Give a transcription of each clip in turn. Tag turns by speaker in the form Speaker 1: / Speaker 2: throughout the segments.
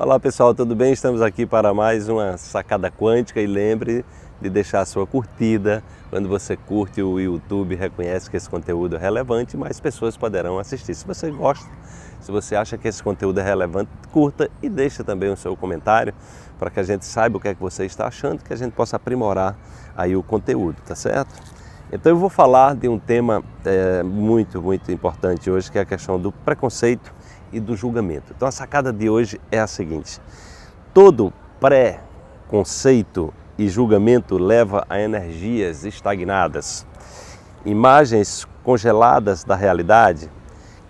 Speaker 1: Olá pessoal, tudo bem? Estamos aqui para mais uma sacada quântica e lembre de deixar a sua curtida. Quando você curte o YouTube, reconhece que esse conteúdo é relevante, mais pessoas poderão assistir. Se você gosta, se você acha que esse conteúdo é relevante, curta e deixa também o seu comentário para que a gente saiba o que é que você está achando, que a gente possa aprimorar aí o conteúdo, tá certo? Então eu vou falar de um tema é, muito, muito importante hoje, que é a questão do preconceito e do julgamento. Então a sacada de hoje é a seguinte: todo pré-conceito e julgamento leva a energias estagnadas, imagens congeladas da realidade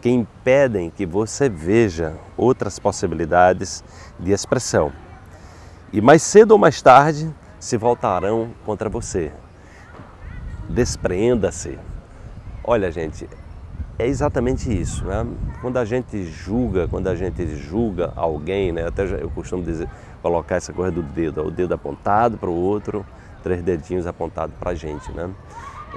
Speaker 1: que impedem que você veja outras possibilidades de expressão. E mais cedo ou mais tarde se voltarão contra você. Despreenda-se. Olha, gente, é exatamente isso. Né? Quando a gente julga, quando a gente julga alguém, né? até eu costumo dizer, colocar essa coisa do dedo, o dedo apontado para o outro, três dedinhos apontados para a gente. Né?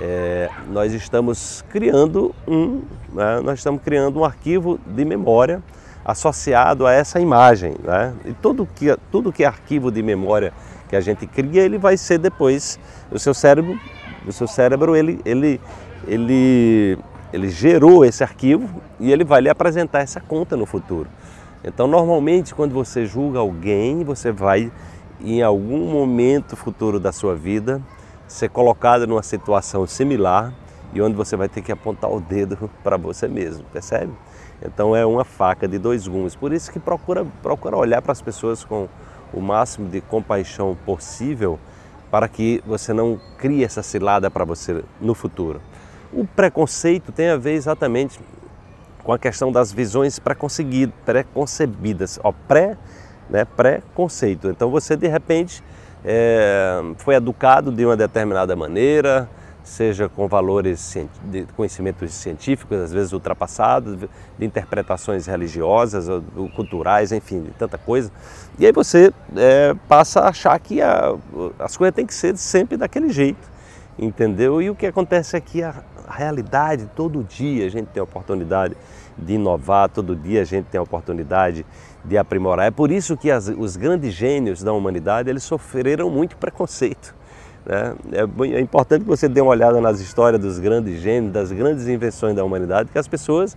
Speaker 1: É, nós estamos criando um, né? nós estamos criando um arquivo de memória associado a essa imagem. Né? E tudo que, tudo que é arquivo de memória que a gente cria, ele vai ser depois, o seu cérebro, o seu cérebro ele, ele, ele ele gerou esse arquivo e ele vai lhe apresentar essa conta no futuro. Então, normalmente, quando você julga alguém, você vai, em algum momento futuro da sua vida, ser colocado numa situação similar e onde você vai ter que apontar o dedo para você mesmo, percebe? Então, é uma faca de dois gumes. Por isso que procura, procura olhar para as pessoas com o máximo de compaixão possível para que você não crie essa cilada para você no futuro. O preconceito tem a ver exatamente com a questão das visões preconcebidas, ó, pré, né, pré-conceito. Então você de repente é, foi educado de uma determinada maneira, seja com valores de conhecimentos científicos, às vezes ultrapassados, de interpretações religiosas, ou culturais, enfim, de tanta coisa. E aí você é, passa a achar que a, as coisas têm que ser sempre daquele jeito, entendeu? E o que acontece é que a, a realidade, todo dia a gente tem a oportunidade de inovar, todo dia a gente tem a oportunidade de aprimorar. É por isso que as, os grandes gênios da humanidade eles sofreram muito preconceito. Né? É, é importante que você dê uma olhada nas histórias dos grandes gênios, das grandes invenções da humanidade, que as pessoas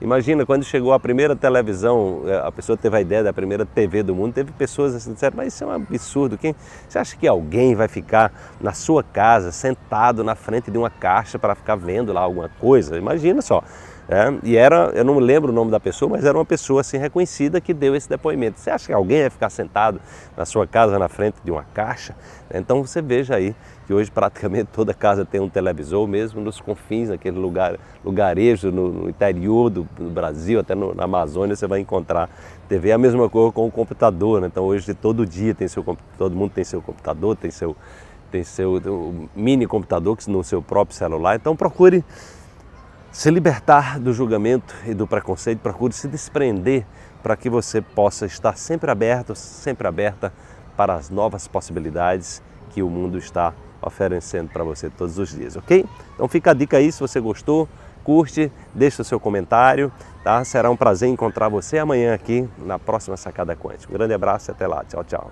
Speaker 1: Imagina, quando chegou a primeira televisão, é, a pessoa teve a ideia da primeira TV do mundo, teve pessoas assim, disseram, mas isso é um absurdo, quem, você acha que alguém vai ficar na sua casa, sentado na frente de uma caixa para ficar vendo lá alguma coisa? Imagina só. É, e era, eu não lembro o nome da pessoa, mas era uma pessoa assim reconhecida que deu esse depoimento. Você acha que alguém vai ficar sentado na sua casa na frente de uma caixa? Então você veja aí que hoje praticamente toda casa tem um televisor, mesmo nos confins, naquele lugar, lugarejo no, no interior do, do, Brasil, até no, na Amazônia você vai encontrar TV. É a mesma coisa com o computador, né? então hoje todo dia tem seu todo mundo tem seu computador, tem seu tem seu mini computador no seu próprio celular. Então procure se libertar do julgamento e do preconceito, procure se desprender para que você possa estar sempre aberto, sempre aberta para as novas possibilidades que o mundo está oferecendo para você todos os dias, ok? Então fica a dica aí, se você gostou, curte, deixa o seu comentário, tá? Será um prazer encontrar você amanhã aqui na próxima Sacada Quântica. Um grande abraço e até lá. Tchau, tchau.